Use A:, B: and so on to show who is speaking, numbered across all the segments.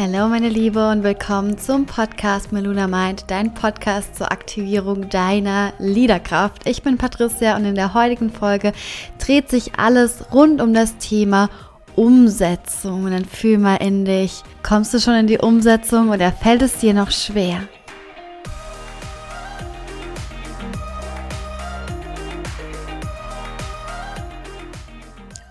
A: Hallo meine Liebe und willkommen zum Podcast Meluna Mind, dein Podcast zur Aktivierung deiner Liederkraft. Ich bin Patricia und in der heutigen Folge dreht sich alles rund um das Thema Umsetzung. Und dann fühl mal in dich. Kommst du schon in die Umsetzung oder fällt es dir noch schwer?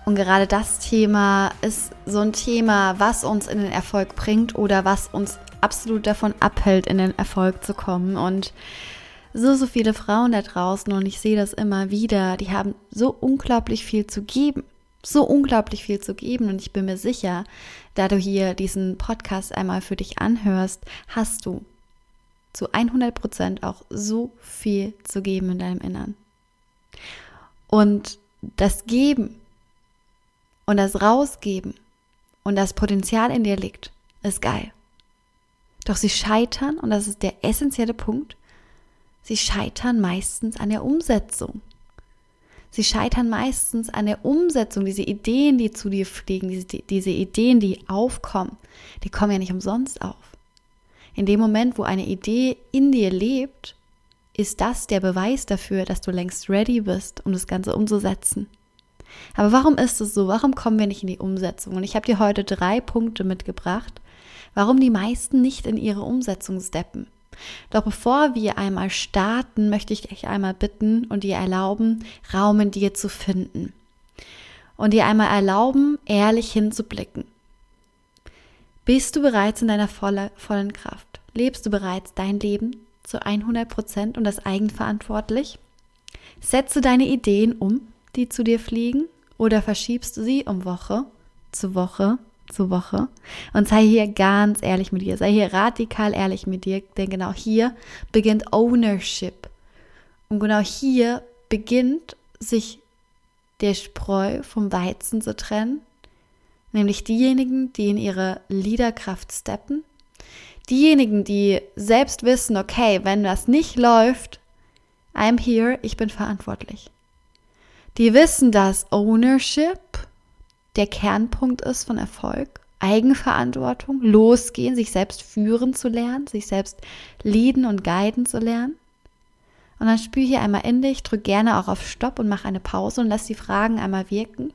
A: Und gerade das Thema ist so ein Thema, was uns in den Erfolg bringt oder was uns absolut davon abhält, in den Erfolg zu kommen. Und so, so viele Frauen da draußen, und ich sehe das immer wieder, die haben so unglaublich viel zu geben. So unglaublich viel zu geben. Und ich bin mir sicher, da du hier diesen Podcast einmal für dich anhörst, hast du zu 100 Prozent auch so viel zu geben in deinem Innern. Und das Geben und das Rausgeben und das Potenzial in dir liegt, ist geil. Doch sie scheitern, und das ist der essentielle Punkt, sie scheitern meistens an der Umsetzung. Sie scheitern meistens an der Umsetzung, diese Ideen, die zu dir fliegen, diese, diese Ideen, die aufkommen, die kommen ja nicht umsonst auf. In dem Moment, wo eine Idee in dir lebt, ist das der Beweis dafür, dass du längst ready bist, um das Ganze umzusetzen. Aber warum ist es so? Warum kommen wir nicht in die Umsetzung? Und ich habe dir heute drei Punkte mitgebracht, warum die meisten nicht in ihre Umsetzung steppen. Doch bevor wir einmal starten, möchte ich dich einmal bitten und dir erlauben, Raum in dir zu finden. Und dir einmal erlauben, ehrlich hinzublicken. Bist du bereits in deiner volle, vollen Kraft? Lebst du bereits dein Leben zu 100 Prozent und das eigenverantwortlich? Setze deine Ideen um die zu dir fliegen? Oder verschiebst du sie um Woche zu Woche zu Woche? Und sei hier ganz ehrlich mit dir, sei hier radikal ehrlich mit dir, denn genau hier beginnt Ownership. Und genau hier beginnt sich der Spreu vom Weizen zu trennen, nämlich diejenigen, die in ihre Liederkraft steppen, diejenigen, die selbst wissen, okay, wenn das nicht läuft, I'm here, ich bin verantwortlich. Die wissen, dass Ownership der Kernpunkt ist von Erfolg. Eigenverantwortung, losgehen, sich selbst führen zu lernen, sich selbst leaden und guiden zu lernen. Und dann spür hier einmal in dich, drück gerne auch auf Stopp und mach eine Pause und lass die Fragen einmal wirken.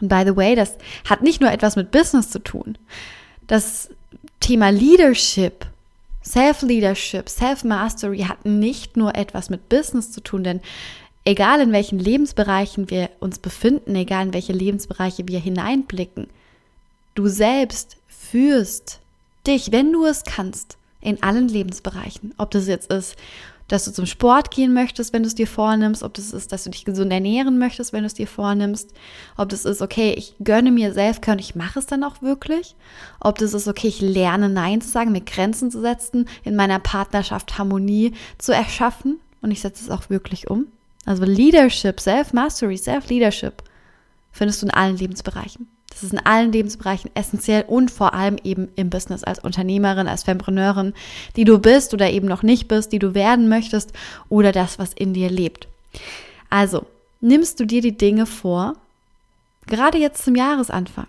A: Und by the way, das hat nicht nur etwas mit Business zu tun. Das Thema Leadership, Self-Leadership, Self-Mastery hat nicht nur etwas mit Business zu tun, denn egal in welchen Lebensbereichen wir uns befinden, egal in welche Lebensbereiche wir hineinblicken, du selbst führst dich, wenn du es kannst, in allen Lebensbereichen. Ob das jetzt ist, dass du zum Sport gehen möchtest, wenn du es dir vornimmst, ob das ist, dass du dich gesund ernähren möchtest, wenn du es dir vornimmst, ob das ist, okay, ich gönne mir Selfcare und ich mache es dann auch wirklich, ob das ist, okay, ich lerne Nein zu sagen, mir Grenzen zu setzen, in meiner Partnerschaft Harmonie zu erschaffen und ich setze es auch wirklich um. Also Leadership, Self-Mastery, Self-Leadership findest du in allen Lebensbereichen. Das ist in allen Lebensbereichen essentiell und vor allem eben im Business als Unternehmerin, als Fempreneurin, die du bist oder eben noch nicht bist, die du werden möchtest oder das, was in dir lebt. Also, nimmst du dir die Dinge vor, gerade jetzt zum Jahresanfang.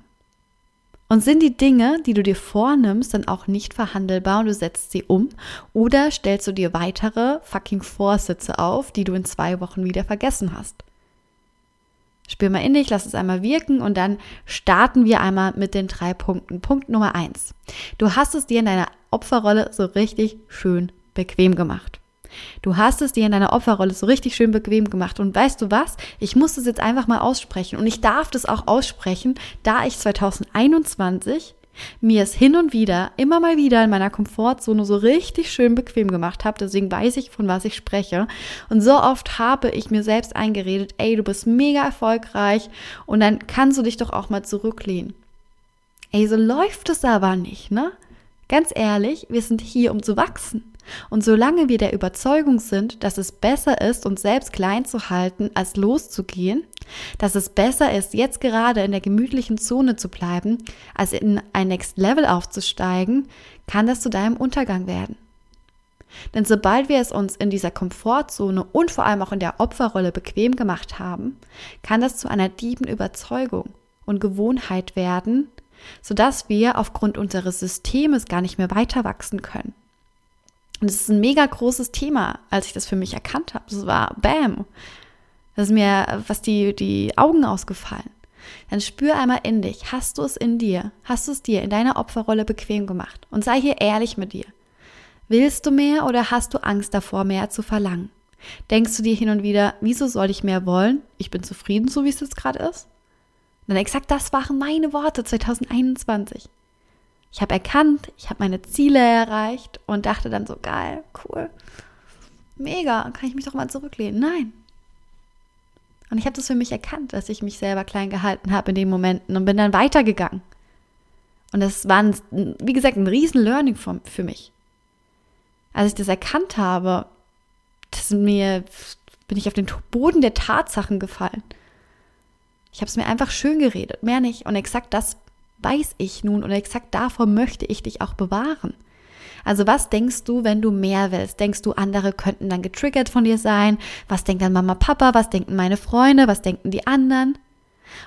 A: Und sind die Dinge, die du dir vornimmst, dann auch nicht verhandelbar und du setzt sie um? Oder stellst du dir weitere fucking Vorsitze auf, die du in zwei Wochen wieder vergessen hast? Spür mal in dich, lass es einmal wirken und dann starten wir einmal mit den drei Punkten. Punkt Nummer eins. Du hast es dir in deiner Opferrolle so richtig schön bequem gemacht. Du hast es dir in deiner Opferrolle so richtig schön bequem gemacht. Und weißt du was? Ich muss es jetzt einfach mal aussprechen. Und ich darf das auch aussprechen, da ich 2021 mir es hin und wieder, immer mal wieder in meiner Komfortzone so richtig schön bequem gemacht habe. Deswegen weiß ich, von was ich spreche. Und so oft habe ich mir selbst eingeredet, ey, du bist mega erfolgreich und dann kannst du dich doch auch mal zurücklehnen. Ey, so läuft es aber nicht, ne? Ganz ehrlich, wir sind hier, um zu wachsen. Und solange wir der Überzeugung sind, dass es besser ist, uns selbst klein zu halten, als loszugehen, dass es besser ist, jetzt gerade in der gemütlichen Zone zu bleiben, als in ein Next Level aufzusteigen, kann das zu deinem Untergang werden. Denn sobald wir es uns in dieser Komfortzone und vor allem auch in der Opferrolle bequem gemacht haben, kann das zu einer tiefen Überzeugung und Gewohnheit werden, sodass wir aufgrund unseres Systems gar nicht mehr weiter wachsen können. Und es ist ein mega großes Thema, als ich das für mich erkannt habe. Das war Bam. Das ist mir was die, die Augen ausgefallen. Dann spür einmal in dich. Hast du es in dir? Hast du es dir in deiner Opferrolle bequem gemacht? Und sei hier ehrlich mit dir. Willst du mehr oder hast du Angst davor, mehr zu verlangen? Denkst du dir hin und wieder, wieso soll ich mehr wollen? Ich bin zufrieden, so wie es jetzt gerade ist? Dann exakt das waren meine Worte 2021 ich habe erkannt, ich habe meine Ziele erreicht und dachte dann so, geil, cool, mega, kann ich mich doch mal zurücklehnen. Nein. Und ich habe das für mich erkannt, dass ich mich selber klein gehalten habe in den Momenten und bin dann weitergegangen. Und das war, ein, wie gesagt, ein riesen Learning für mich. Als ich das erkannt habe, das mir, bin ich auf den Boden der Tatsachen gefallen. Ich habe es mir einfach schön geredet, mehr nicht. Und exakt das weiß ich nun und exakt davor möchte ich dich auch bewahren. Also was denkst du, wenn du mehr willst? Denkst du, andere könnten dann getriggert von dir sein? Was denkt dann Mama, Papa? Was denken meine Freunde? Was denken die anderen?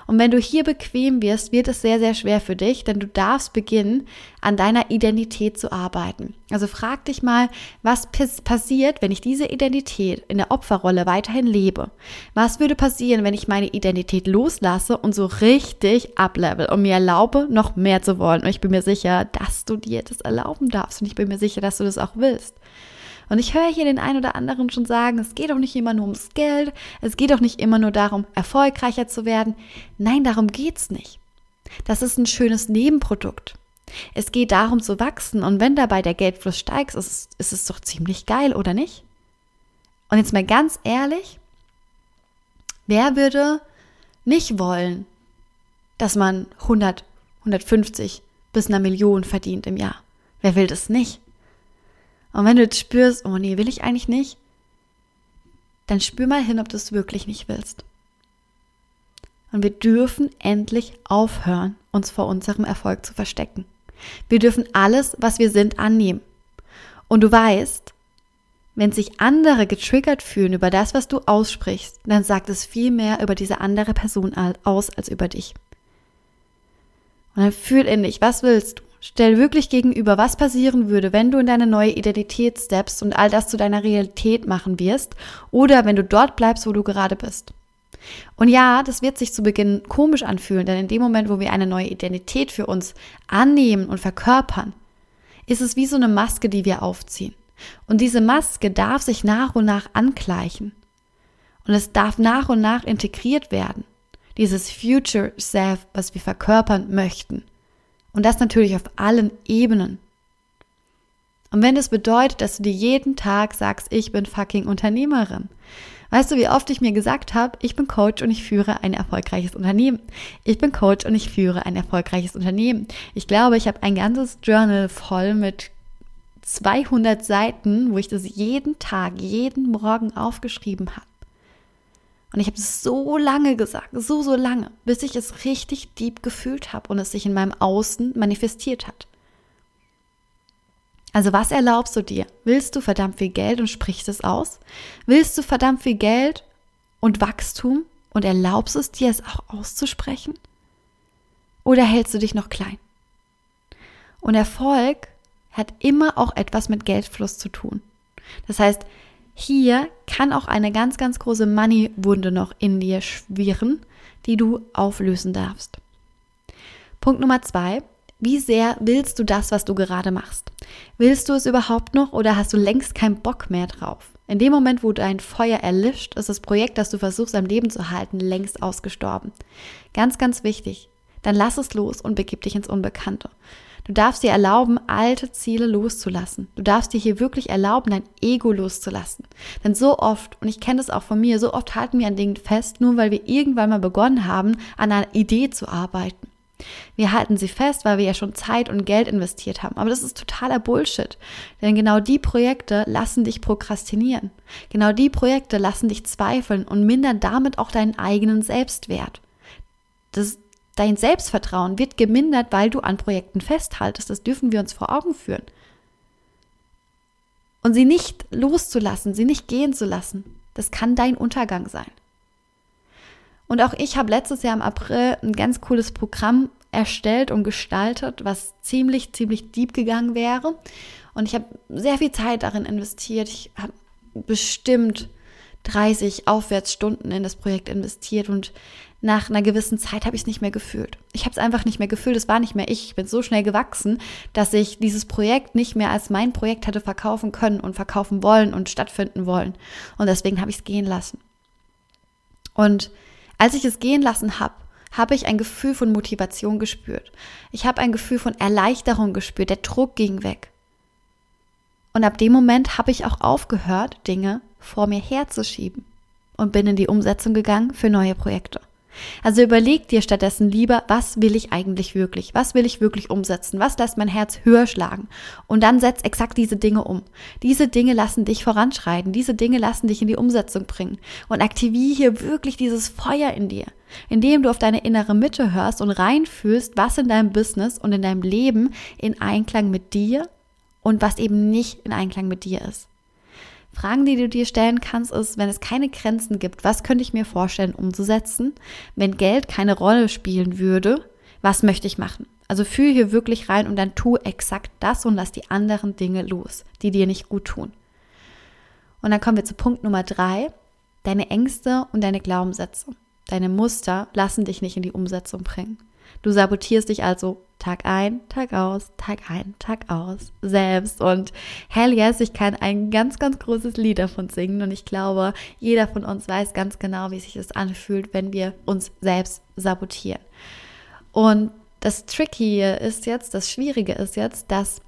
A: Und wenn du hier bequem wirst, wird es sehr, sehr schwer für dich, denn du darfst beginnen, an deiner Identität zu arbeiten. Also frag dich mal, was passiert, wenn ich diese Identität in der Opferrolle weiterhin lebe? Was würde passieren, wenn ich meine Identität loslasse und so richtig ablevel und mir erlaube, noch mehr zu wollen? Und ich bin mir sicher, dass du dir das erlauben darfst und ich bin mir sicher, dass du das auch willst. Und ich höre hier den einen oder anderen schon sagen, es geht doch nicht immer nur ums Geld, es geht doch nicht immer nur darum, erfolgreicher zu werden. Nein, darum geht's nicht. Das ist ein schönes Nebenprodukt. Es geht darum zu wachsen und wenn dabei der Geldfluss steigt, ist, ist es doch ziemlich geil, oder nicht? Und jetzt mal ganz ehrlich, wer würde nicht wollen, dass man 100, 150 bis einer Million verdient im Jahr? Wer will das nicht? Und wenn du jetzt spürst, oh nee, will ich eigentlich nicht, dann spür mal hin, ob du es wirklich nicht willst. Und wir dürfen endlich aufhören, uns vor unserem Erfolg zu verstecken. Wir dürfen alles, was wir sind, annehmen. Und du weißt, wenn sich andere getriggert fühlen über das, was du aussprichst, dann sagt es viel mehr über diese andere Person aus als über dich. Und dann fühl in dich, was willst du? Stell wirklich gegenüber, was passieren würde, wenn du in deine neue Identität steppst und all das zu deiner Realität machen wirst oder wenn du dort bleibst, wo du gerade bist. Und ja, das wird sich zu Beginn komisch anfühlen, denn in dem Moment, wo wir eine neue Identität für uns annehmen und verkörpern, ist es wie so eine Maske, die wir aufziehen. Und diese Maske darf sich nach und nach angleichen. Und es darf nach und nach integriert werden. Dieses Future Self, was wir verkörpern möchten. Und das natürlich auf allen Ebenen. Und wenn das bedeutet, dass du dir jeden Tag sagst, ich bin fucking Unternehmerin. Weißt du, wie oft ich mir gesagt habe, ich bin Coach und ich führe ein erfolgreiches Unternehmen. Ich bin Coach und ich führe ein erfolgreiches Unternehmen. Ich glaube, ich habe ein ganzes Journal voll mit 200 Seiten, wo ich das jeden Tag, jeden Morgen aufgeschrieben habe. Und ich habe es so lange gesagt, so, so lange, bis ich es richtig deep gefühlt habe und es sich in meinem Außen manifestiert hat. Also was erlaubst du dir? Willst du verdammt viel Geld und sprichst es aus? Willst du verdammt viel Geld und Wachstum und erlaubst es dir, es auch auszusprechen? Oder hältst du dich noch klein? Und Erfolg hat immer auch etwas mit Geldfluss zu tun. Das heißt, hier kann auch eine ganz, ganz große Money-Wunde noch in dir schwirren, die du auflösen darfst. Punkt Nummer zwei. Wie sehr willst du das, was du gerade machst? Willst du es überhaupt noch oder hast du längst keinen Bock mehr drauf? In dem Moment, wo dein Feuer erlischt, ist das Projekt, das du versuchst am Leben zu halten, längst ausgestorben. Ganz, ganz wichtig. Dann lass es los und begib dich ins Unbekannte. Du darfst dir erlauben, alte Ziele loszulassen. Du darfst dir hier wirklich erlauben, dein Ego loszulassen. Denn so oft, und ich kenne das auch von mir, so oft halten wir an Dingen fest, nur weil wir irgendwann mal begonnen haben, an einer Idee zu arbeiten. Wir halten sie fest, weil wir ja schon Zeit und Geld investiert haben. Aber das ist totaler Bullshit. Denn genau die Projekte lassen dich prokrastinieren. Genau die Projekte lassen dich zweifeln und mindern damit auch deinen eigenen Selbstwert. Das, Dein Selbstvertrauen wird gemindert, weil du an Projekten festhaltest. Das dürfen wir uns vor Augen führen. Und sie nicht loszulassen, sie nicht gehen zu lassen, das kann dein Untergang sein. Und auch ich habe letztes Jahr im April ein ganz cooles Programm erstellt und gestaltet, was ziemlich, ziemlich deep gegangen wäre. Und ich habe sehr viel Zeit darin investiert. Ich habe bestimmt 30 Aufwärtsstunden in das Projekt investiert und nach einer gewissen Zeit habe ich es nicht mehr gefühlt. Ich habe es einfach nicht mehr gefühlt, es war nicht mehr ich. Ich bin so schnell gewachsen, dass ich dieses Projekt nicht mehr als mein Projekt hätte verkaufen können und verkaufen wollen und stattfinden wollen. Und deswegen habe ich es gehen lassen. Und als ich es gehen lassen habe, habe ich ein Gefühl von Motivation gespürt. Ich habe ein Gefühl von Erleichterung gespürt. Der Druck ging weg. Und ab dem Moment habe ich auch aufgehört, Dinge vor mir herzuschieben und bin in die Umsetzung gegangen für neue Projekte. Also überleg dir stattdessen lieber, was will ich eigentlich wirklich? Was will ich wirklich umsetzen? Was lässt mein Herz höher schlagen? Und dann setz exakt diese Dinge um. Diese Dinge lassen dich voranschreiten. Diese Dinge lassen dich in die Umsetzung bringen. Und aktiviere hier wirklich dieses Feuer in dir, indem du auf deine innere Mitte hörst und reinfühlst, was in deinem Business und in deinem Leben in Einklang mit dir und was eben nicht in Einklang mit dir ist. Fragen, die du dir stellen kannst, ist, wenn es keine Grenzen gibt, was könnte ich mir vorstellen umzusetzen? Wenn Geld keine Rolle spielen würde, was möchte ich machen? Also fühl hier wirklich rein und dann tu exakt das und lass die anderen Dinge los, die dir nicht gut tun. Und dann kommen wir zu Punkt Nummer drei. Deine Ängste und deine Glaubenssätze, deine Muster lassen dich nicht in die Umsetzung bringen. Du sabotierst dich also Tag ein, Tag aus, Tag ein, Tag aus selbst. Und hell yes, ich kann ein ganz, ganz großes Lied davon singen. Und ich glaube, jeder von uns weiß ganz genau, wie sich das anfühlt, wenn wir uns selbst sabotieren. Und das Tricky ist jetzt, das Schwierige ist jetzt, dass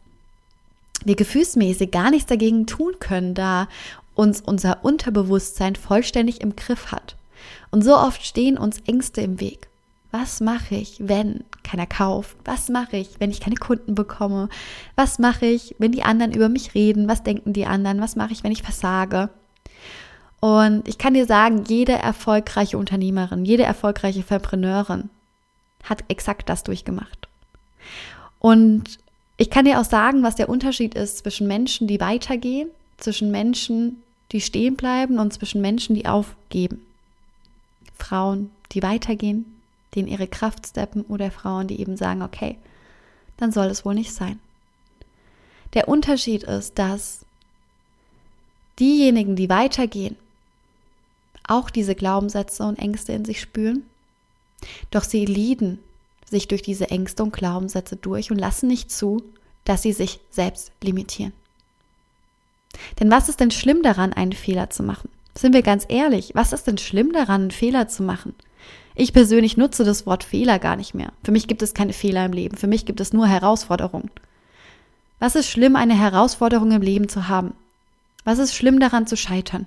A: wir gefühlsmäßig gar nichts dagegen tun können, da uns unser Unterbewusstsein vollständig im Griff hat. Und so oft stehen uns Ängste im Weg. Was mache ich, wenn keiner kauft? Was mache ich, wenn ich keine Kunden bekomme? Was mache ich, wenn die anderen über mich reden? Was denken die anderen? Was mache ich, wenn ich versage? Und ich kann dir sagen, jede erfolgreiche Unternehmerin, jede erfolgreiche Verpreneurin hat exakt das durchgemacht. Und ich kann dir auch sagen, was der Unterschied ist zwischen Menschen, die weitergehen, zwischen Menschen, die stehen bleiben und zwischen Menschen, die aufgeben. Frauen, die weitergehen, die in ihre Kraft steppen oder Frauen, die eben sagen, okay, dann soll es wohl nicht sein. Der Unterschied ist, dass diejenigen, die weitergehen, auch diese Glaubenssätze und Ängste in sich spüren, doch sie lieden sich durch diese Ängste und Glaubenssätze durch und lassen nicht zu, dass sie sich selbst limitieren. Denn was ist denn schlimm daran, einen Fehler zu machen? Sind wir ganz ehrlich, was ist denn schlimm daran, einen Fehler zu machen? Ich persönlich nutze das Wort Fehler gar nicht mehr. Für mich gibt es keine Fehler im Leben. Für mich gibt es nur Herausforderungen. Was ist schlimm, eine Herausforderung im Leben zu haben? Was ist schlimm daran zu scheitern?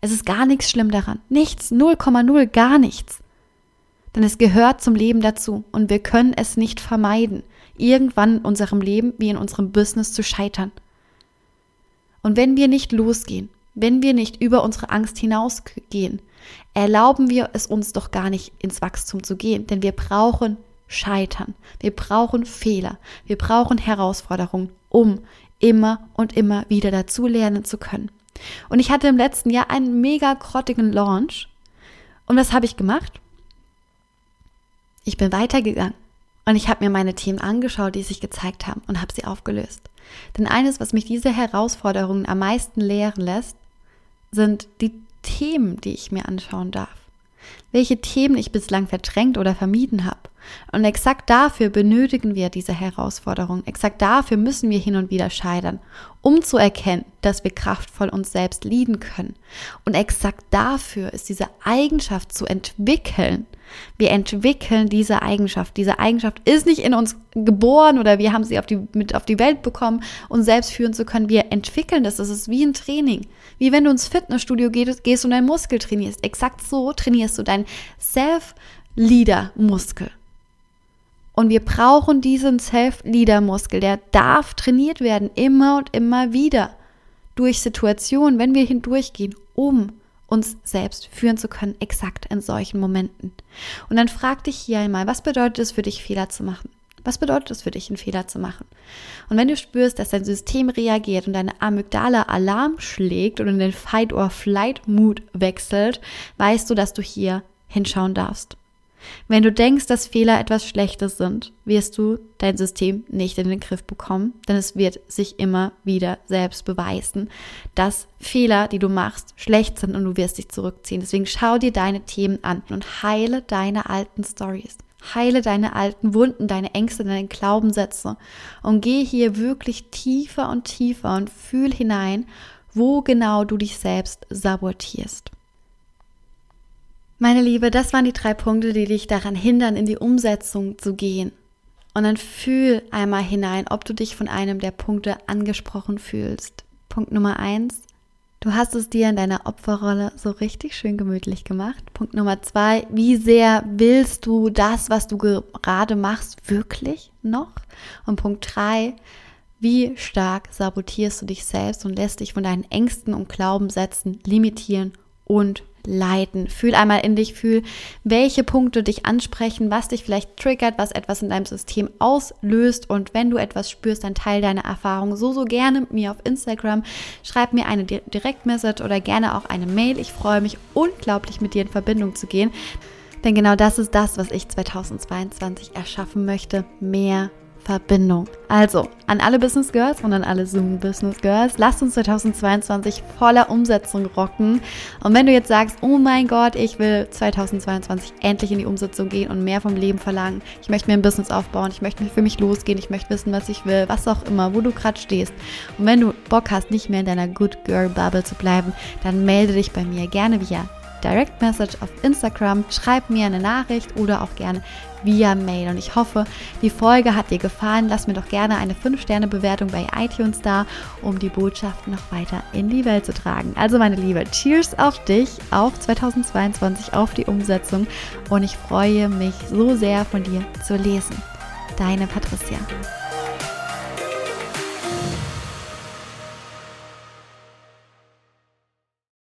A: Es ist gar nichts schlimm daran. Nichts, 0,0, gar nichts. Denn es gehört zum Leben dazu und wir können es nicht vermeiden, irgendwann in unserem Leben wie in unserem Business zu scheitern. Und wenn wir nicht losgehen, wenn wir nicht über unsere Angst hinausgehen, erlauben wir es uns doch gar nicht ins Wachstum zu gehen, denn wir brauchen Scheitern, wir brauchen Fehler, wir brauchen Herausforderungen, um immer und immer wieder dazu lernen zu können. Und ich hatte im letzten Jahr einen mega grottigen Launch. Und was habe ich gemacht? Ich bin weitergegangen und ich habe mir meine Themen angeschaut, die sich gezeigt haben und habe sie aufgelöst. Denn eines, was mich diese Herausforderungen am meisten lehren lässt, sind die Themen, die ich mir anschauen darf. Welche Themen ich bislang verdrängt oder vermieden habe. Und exakt dafür benötigen wir diese Herausforderung. Exakt dafür müssen wir hin und wieder scheitern, um zu erkennen, dass wir kraftvoll uns selbst lieben können. Und exakt dafür ist diese Eigenschaft zu entwickeln. Wir entwickeln diese Eigenschaft. Diese Eigenschaft ist nicht in uns geboren oder wir haben sie auf die, mit auf die Welt bekommen, uns selbst führen zu können. Wir entwickeln das. Das ist wie ein Training. Wie wenn du ins Fitnessstudio gehst, und deinen Muskel trainierst. Exakt so trainierst du deinen Self-Leader-Muskel. Und wir brauchen diesen Self-Leader-Muskel. Der darf trainiert werden, immer und immer wieder. Durch Situationen, wenn wir hindurchgehen, um uns selbst führen zu können, exakt in solchen Momenten. Und dann frag dich hier einmal, was bedeutet es für dich, Fehler zu machen? Was bedeutet es für dich, einen Fehler zu machen? Und wenn du spürst, dass dein System reagiert und deine Amygdala Alarm schlägt und in den Fight-or-Flight-Mood wechselt, weißt du, dass du hier hinschauen darfst. Wenn du denkst, dass Fehler etwas Schlechtes sind, wirst du dein System nicht in den Griff bekommen, denn es wird sich immer wieder selbst beweisen, dass Fehler, die du machst, schlecht sind und du wirst dich zurückziehen. Deswegen schau dir deine Themen an und heile deine alten Stories. Heile deine alten Wunden, deine Ängste, deine Glaubenssätze und geh hier wirklich tiefer und tiefer und fühl hinein, wo genau du dich selbst sabotierst. Meine Liebe, das waren die drei Punkte, die dich daran hindern, in die Umsetzung zu gehen. Und dann fühl einmal hinein, ob du dich von einem der Punkte angesprochen fühlst. Punkt Nummer eins, du hast es dir in deiner Opferrolle so richtig schön gemütlich gemacht. Punkt Nummer zwei, wie sehr willst du das, was du gerade machst, wirklich noch? Und Punkt drei, wie stark sabotierst du dich selbst und lässt dich von deinen Ängsten und Glaubenssätzen limitieren und leiten. Fühl einmal in dich, fühl, welche Punkte dich ansprechen, was dich vielleicht triggert, was etwas in deinem System auslöst. Und wenn du etwas spürst, dann teile deine Erfahrung so, so gerne mit mir auf Instagram. Schreib mir eine Direktmessage oder gerne auch eine Mail. Ich freue mich unglaublich, mit dir in Verbindung zu gehen. Denn genau das ist das, was ich 2022 erschaffen möchte. Mehr Verbindung. Also, an alle Business Girls und an alle Zoom Business Girls, lasst uns 2022 voller Umsetzung rocken. Und wenn du jetzt sagst, oh mein Gott, ich will 2022 endlich in die Umsetzung gehen und mehr vom Leben verlangen, ich möchte mir ein Business aufbauen, ich möchte für mich losgehen, ich möchte wissen, was ich will, was auch immer, wo du gerade stehst. Und wenn du Bock hast, nicht mehr in deiner Good Girl Bubble zu bleiben, dann melde dich bei mir gerne via Direct Message auf Instagram, schreib mir eine Nachricht oder auch gerne via Mail. Und ich hoffe, die Folge hat dir gefallen. Lass mir doch gerne eine 5-Sterne-Bewertung bei iTunes da, um die Botschaft noch weiter in die Welt zu tragen. Also meine Liebe, Cheers auf dich, auf 2022, auf die Umsetzung. Und ich freue mich so sehr von dir zu lesen. Deine Patricia.